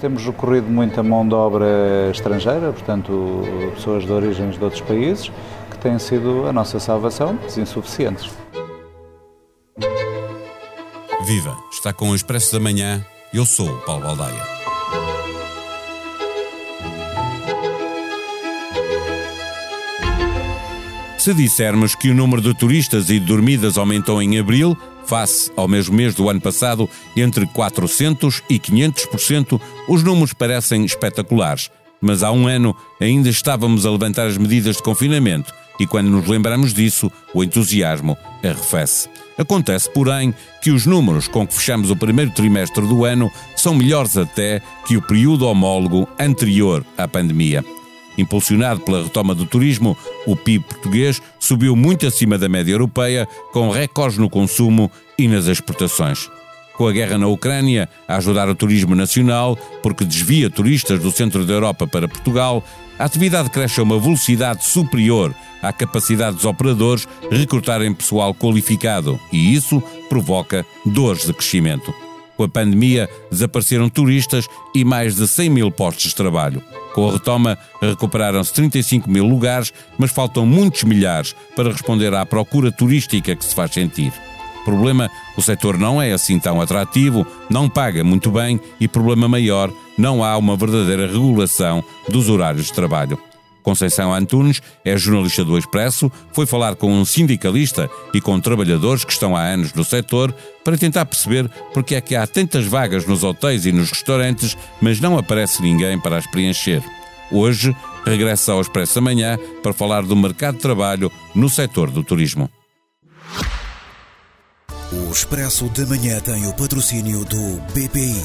Temos recorrido muito mão de obra estrangeira, portanto, pessoas de origens de outros países, que têm sido a nossa salvação, mas insuficientes. Viva! Está com o Expresso da Manhã. Eu sou o Paulo Baldaia. Se dissermos que o número de turistas e de dormidas aumentou em abril, face ao mesmo mês do ano passado, entre 400% e 500%, os números parecem espetaculares. Mas há um ano ainda estávamos a levantar as medidas de confinamento e quando nos lembramos disso, o entusiasmo arrefece. Acontece, porém, que os números com que fechamos o primeiro trimestre do ano são melhores até que o período homólogo anterior à pandemia. Impulsionado pela retoma do turismo, o PIB português subiu muito acima da média europeia, com recordes no consumo e nas exportações. Com a guerra na Ucrânia a ajudar o turismo nacional, porque desvia turistas do centro da Europa para Portugal, a atividade cresce a uma velocidade superior à capacidade dos operadores recrutarem pessoal qualificado e isso provoca dores de crescimento. Com a pandemia, desapareceram turistas e mais de 100 mil postos de trabalho. Com a retoma, recuperaram-se 35 mil lugares, mas faltam muitos milhares para responder à procura turística que se faz sentir. Problema: o setor não é assim tão atrativo, não paga muito bem e, problema maior, não há uma verdadeira regulação dos horários de trabalho. Conceição Antunes é jornalista do Expresso, foi falar com um sindicalista e com trabalhadores que estão há anos no setor para tentar perceber porque é que há tantas vagas nos hotéis e nos restaurantes, mas não aparece ninguém para as preencher. Hoje, regressa ao Expresso amanhã para falar do mercado de trabalho no setor do turismo. O Expresso da Manhã tem o patrocínio do BPI.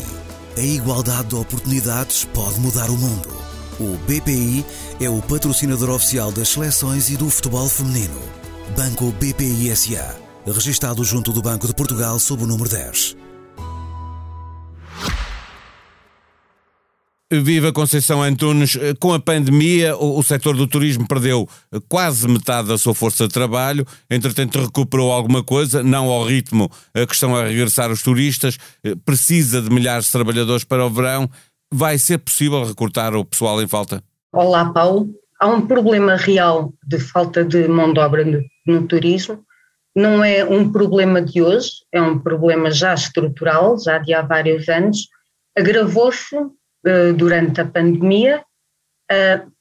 A igualdade de oportunidades pode mudar o mundo. O BPI é o patrocinador oficial das seleções e do futebol feminino. Banco BPI SA. Registado junto do Banco de Portugal sob o número 10. Viva Conceição Antunes, com a pandemia o, o setor do turismo perdeu quase metade da sua força de trabalho, entretanto recuperou alguma coisa, não ao ritmo a que estão a regressar os turistas, precisa de milhares de trabalhadores para o verão, vai ser possível recrutar o pessoal em falta? Olá Paulo, há um problema real de falta de mão de obra no, no turismo, não é um problema de hoje, é um problema já estrutural, já de há vários anos, agravou-se uh, durante a pandemia uh,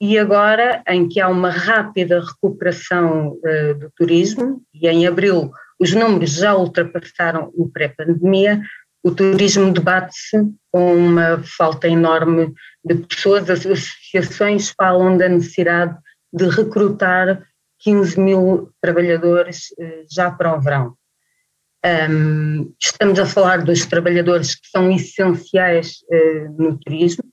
e agora em que há uma rápida recuperação uh, do turismo e em abril os números já ultrapassaram o pré-pandemia, o turismo debate-se com uma falta enorme de pessoas, as associações falam da necessidade de recrutar 15 mil trabalhadores eh, já para o verão. Um, estamos a falar dos trabalhadores que são essenciais uh, no turismo,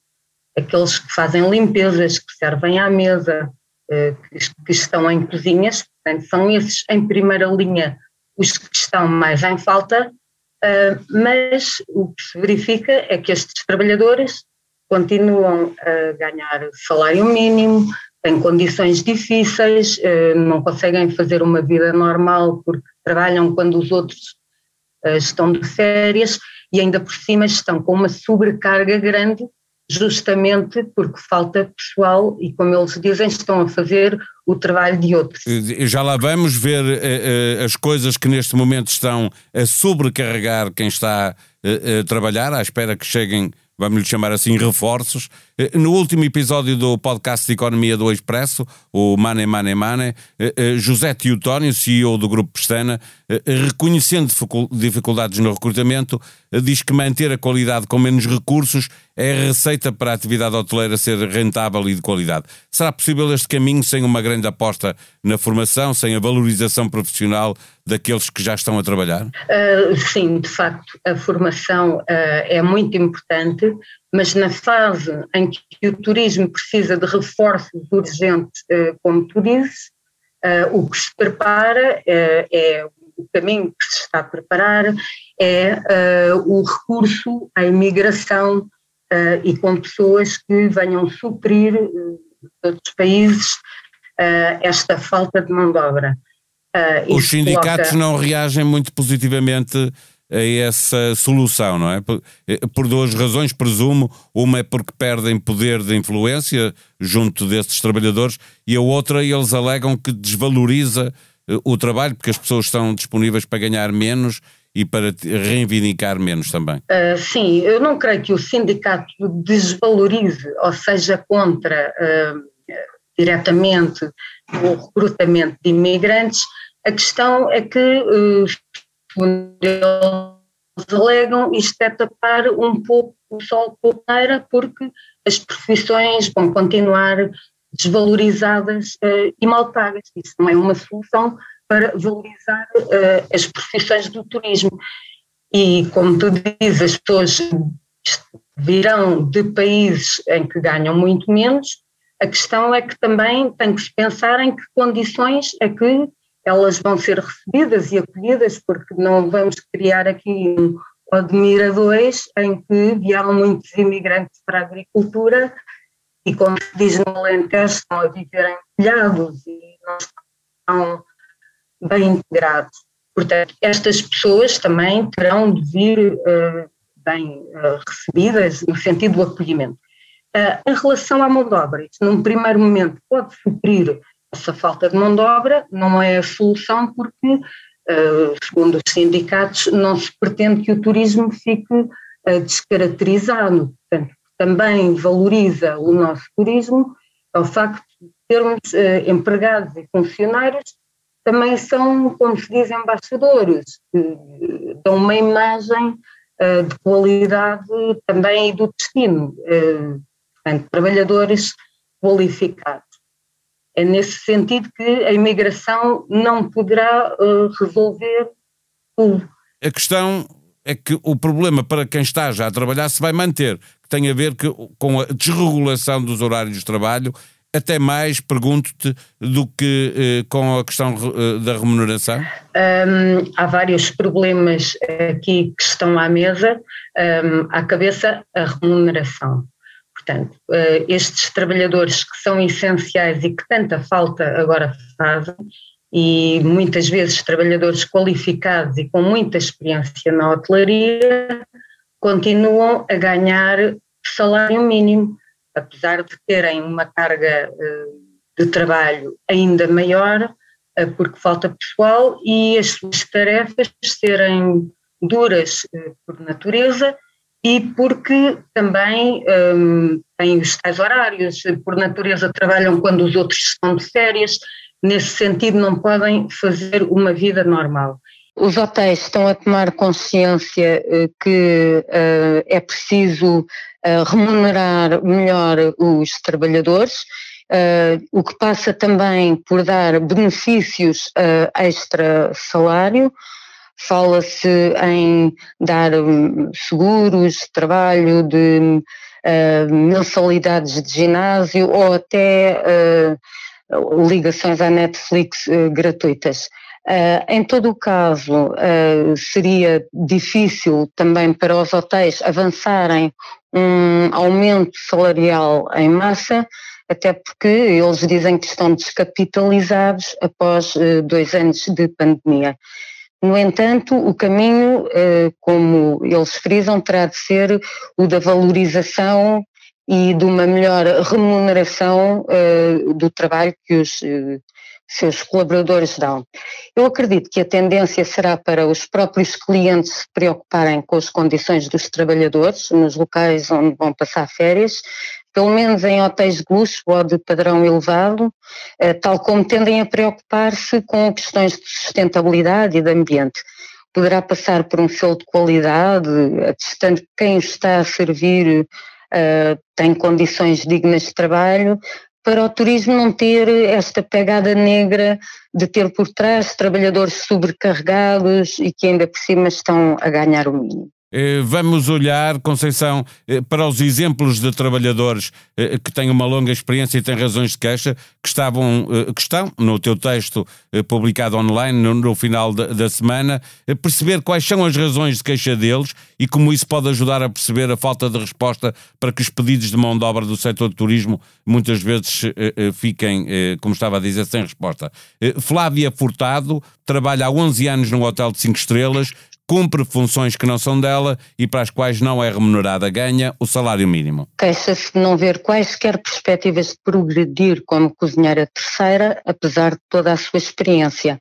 aqueles que fazem limpezas, que servem à mesa, uh, que, que, estão em cozinhas, portanto, são esses em primeira linha os que estão mais em falta, mas o que se verifica é que estes trabalhadores continuam a ganhar salário mínimo, têm condições difíceis, eh, não conseguem fazer uma vida normal porque trabalham quando os outros eh, estão de férias e ainda por cima estão com uma sobrecarga grande justamente porque falta pessoal e, como eles dizem, estão a fazer o trabalho de outros. Já lá vamos ver uh, uh, as coisas que neste momento estão a sobrecarregar quem está uh, a trabalhar, à espera que cheguem vamos lhe chamar assim, reforços. Eh, no último episódio do podcast de Economia do Expresso, o Mane Mane Mane, eh, eh, José Teotónio, CEO do Grupo Pestana, reconhecendo dificuldades no recrutamento, diz que manter a qualidade com menos recursos é a receita para a atividade hoteleira ser rentável e de qualidade. Será possível este caminho sem uma grande aposta na formação, sem a valorização profissional daqueles que já estão a trabalhar? Uh, sim, de facto, a formação uh, é muito importante, mas na fase em que o turismo precisa de reforços urgentes, uh, como tu dizes, o que se prepara é o caminho que se está a preparar é o recurso à imigração e com pessoas que venham suprir de outros países esta falta de mão de obra. Os sindicatos coloca... não reagem muito positivamente a essa solução, não é? Por, por duas razões, presumo. Uma é porque perdem poder de influência junto desses trabalhadores e a outra, eles alegam que desvaloriza o trabalho, porque as pessoas estão disponíveis para ganhar menos e para reivindicar menos também? Uh, sim, eu não creio que o sindicato desvalorize, ou seja, contra uh, diretamente o recrutamento de imigrantes. A questão é que, uh, eles alegam, isto é tapar um pouco o sol com a porque as profissões vão continuar desvalorizadas uh, e mal pagas. Isso não é uma solução para valorizar uh, as profissões do turismo. E, como tu dizes, as pessoas virão de países em que ganham muito menos, a questão é que também tem que se pensar em que condições é que elas vão ser recebidas e acolhidas, porque não vamos criar aqui um 2 em que vieram muitos imigrantes para a agricultura e, como se diz no Alentejo, estão a viver em telhados e não estão bem integrados. Portanto, estas pessoas também terão de vir uh, bem uh, recebidas no sentido do acolhimento. Uh, em relação à mão de obra, isso num primeiro momento pode suprir essa falta de mão de obra, não é a solução porque, segundo os sindicatos, não se pretende que o turismo fique descaracterizado. Portanto, também valoriza o nosso turismo é o facto de termos empregados e funcionários também são, como se diz, embaixadores, que dão uma imagem de qualidade também e do destino, portanto, trabalhadores qualificados. É nesse sentido que a imigração não poderá uh, resolver tudo. A questão é que o problema para quem está já a trabalhar se vai manter, que tem a ver que, com a desregulação dos horários de trabalho até mais, pergunto-te, do que eh, com a questão eh, da remuneração? Um, há vários problemas aqui que estão à mesa. Um, à cabeça, a remuneração. Portanto, uh, estes trabalhadores que são essenciais e que tanta falta agora fazem, e muitas vezes trabalhadores qualificados e com muita experiência na hotelaria, continuam a ganhar salário mínimo apesar de terem uma carga eh, de trabalho ainda maior, eh, porque falta pessoal e as suas tarefas serem duras eh, por natureza e porque também um, têm os tais horários, por natureza trabalham quando os outros estão de férias, nesse sentido não podem fazer uma vida normal. Os hotéis estão a tomar consciência que uh, é preciso remunerar melhor os trabalhadores, uh, o que passa também por dar benefícios uh, extra salário. Fala-se em dar um, seguros de trabalho, de uh, mensalidades de ginásio ou até ligações à Netflix gratuitas. Uh, em todo o caso, uh, seria difícil também para os hotéis avançarem um aumento salarial em massa, até porque eles dizem que estão descapitalizados após uh, dois anos de pandemia. No entanto, o caminho, como eles frisam, terá de ser o da valorização e de uma melhor remuneração do trabalho que os seus colaboradores dão. Eu acredito que a tendência será para os próprios clientes se preocuparem com as condições dos trabalhadores nos locais onde vão passar férias, pelo menos em hotéis de luxo ou de padrão elevado, eh, tal como tendem a preocupar-se com questões de sustentabilidade e de ambiente. Poderá passar por um selo de qualidade, atestando que quem está a servir Uh, tem condições dignas de trabalho, para o turismo não ter esta pegada negra de ter por trás trabalhadores sobrecarregados e que ainda por cima estão a ganhar o mínimo. Eh, vamos olhar, Conceição, eh, para os exemplos de trabalhadores eh, que têm uma longa experiência e têm razões de queixa, que, estavam, que estão no teu texto publicado online no, final da, semana, perceber quais são as razões de queixa deles e como isso pode ajudar a perceber a falta de resposta para que os pedidos de mão de obra do setor de turismo muitas vezes fiquem, como estava a dizer, sem resposta. Flávia Furtado trabalha há 11 anos num hotel de 5 estrelas, cumpre funções que não são dela e para as quais não é remunerada, ganha o salário mínimo. Queixa-se de não ver quaisquer perspectivas de progredir como cozinheira terceira, apesar de toda a sua experiência.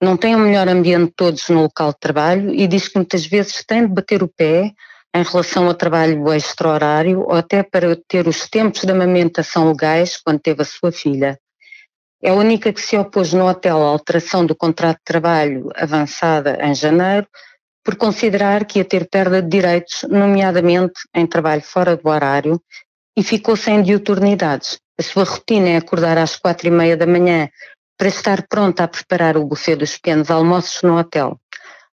Não tem o melhor ambiente todos no local de trabalho e diz que muitas vezes tem de bater o pé em relação ao trabalho extra-horário ou até para ter os tempos de amamentação legais quando teve a sua filha. É a única que se opôs no hotel à alteração do contrato de trabalho avançada em janeiro, por considerar que ia ter perda de direitos, nomeadamente em trabalho fora do horário, e ficou sem diuturnidades. A sua rotina é acordar às quatro e meia da manhã para estar pronta a preparar o buffet dos pequenos almoços no hotel.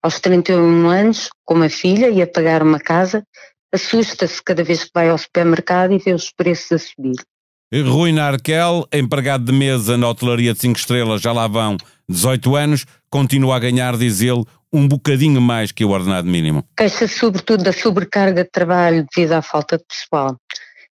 Aos 31 anos, com uma filha e a pagar uma casa, assusta-se cada vez que vai ao supermercado e vê os preços a subir. Rui Narquel, empregado de mesa na hotelaria de 5 estrelas, já lá vão 18 anos, continua a ganhar, diz ele, um bocadinho mais que o ordenado mínimo. Queixa-se sobretudo da sobrecarga de trabalho devido à falta de pessoal.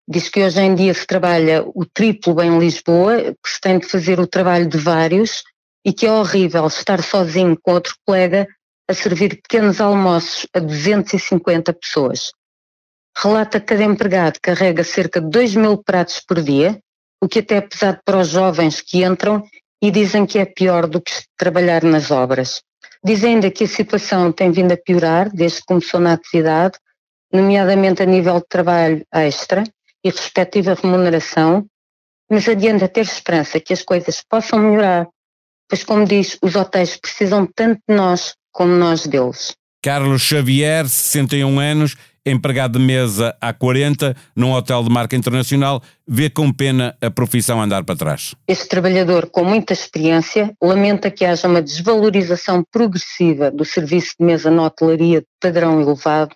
Diz que hoje em dia se trabalha o triplo em Lisboa, que se tem de fazer o trabalho de vários e que é horrível estar sozinho com outro colega a servir pequenos almoços a 250 pessoas relata que cada empregado carrega cerca de 2 mil pratos por dia, o que até é pesado para os jovens que entram e dizem que é pior do que trabalhar nas obras. Diz ainda que a situação tem vindo a piorar desde que começou na atividade, nomeadamente a nível de trabalho extra e respectiva remuneração, mas adianta ter esperança que as coisas possam melhorar, pois, como diz, os hotéis precisam tanto de nós como nós deles. Carlos Xavier, 61 anos, empregado de mesa há 40, num hotel de marca internacional, vê com pena a profissão andar para trás. Este trabalhador, com muita experiência, lamenta que haja uma desvalorização progressiva do serviço de mesa na hotelaria de padrão elevado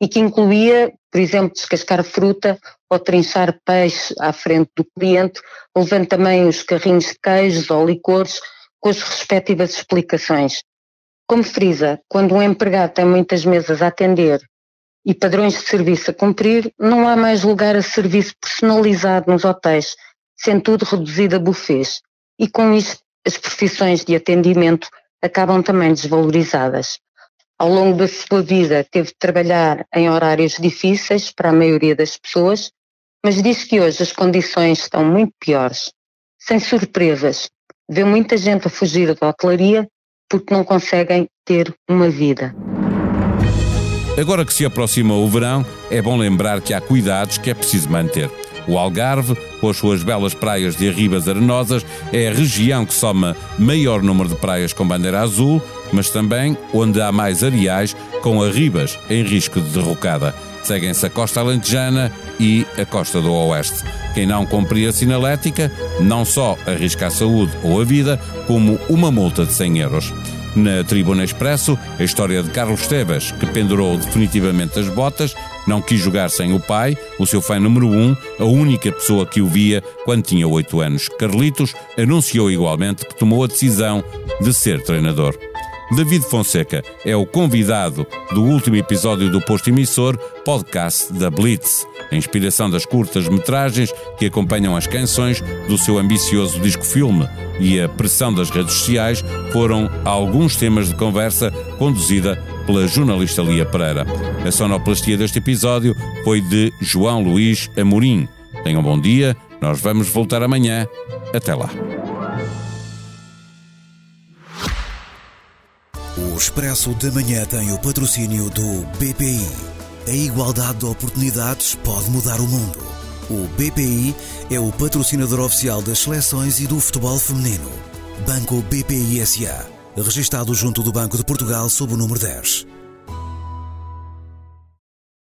e que incluía, por exemplo, descascar fruta ou trinchar peixe à frente do cliente, levando também os carrinhos de queijos ou licores com as respectivas explicações. Como frisa, quando um empregado tem muitas mesas a atender e padrões de serviço a cumprir, não há mais lugar a serviço personalizado nos hotéis, sendo tudo reduzido a bufês. E com isto, as profissões de atendimento acabam também desvalorizadas. Ao longo da sua vida, teve de trabalhar em horários difíceis para a maioria das pessoas, mas diz que hoje as condições estão muito piores. Sem surpresas, vê muita gente a fugir da hotelaria porque não conseguem ter uma vida. Agora que se aproxima o verão, é bom lembrar que há cuidados que é preciso manter. O Algarve, com as suas belas praias de arribas arenosas, é a região que soma maior número de praias com bandeira azul, mas também onde há mais areais com arribas em risco de derrocada. Seguem-se a costa alentejana e a costa do oeste. Quem não cumprir a sinalética não só arrisca a saúde ou a vida, como uma multa de 100 euros. Na Tribuna Expresso, a história de Carlos Tebas, que pendurou definitivamente as botas, não quis jogar sem o pai, o seu fã número um, a única pessoa que o via quando tinha oito anos. Carlitos anunciou igualmente que tomou a decisão de ser treinador. David Fonseca é o convidado do último episódio do Posto Emissor, podcast da Blitz, a inspiração das curtas-metragens que acompanham as canções do seu ambicioso disco-filme e a pressão das redes sociais foram alguns temas de conversa conduzida pela jornalista Lia Pereira. A sonoplastia deste episódio foi de João Luís Amorim. Tenham um bom dia, nós vamos voltar amanhã. Até lá. O Expresso da Manhã tem o patrocínio do BPI. A igualdade de oportunidades pode mudar o mundo. O BPI é o patrocinador oficial das seleções e do futebol feminino. Banco BPI SA. Registado junto do Banco de Portugal sob o número 10.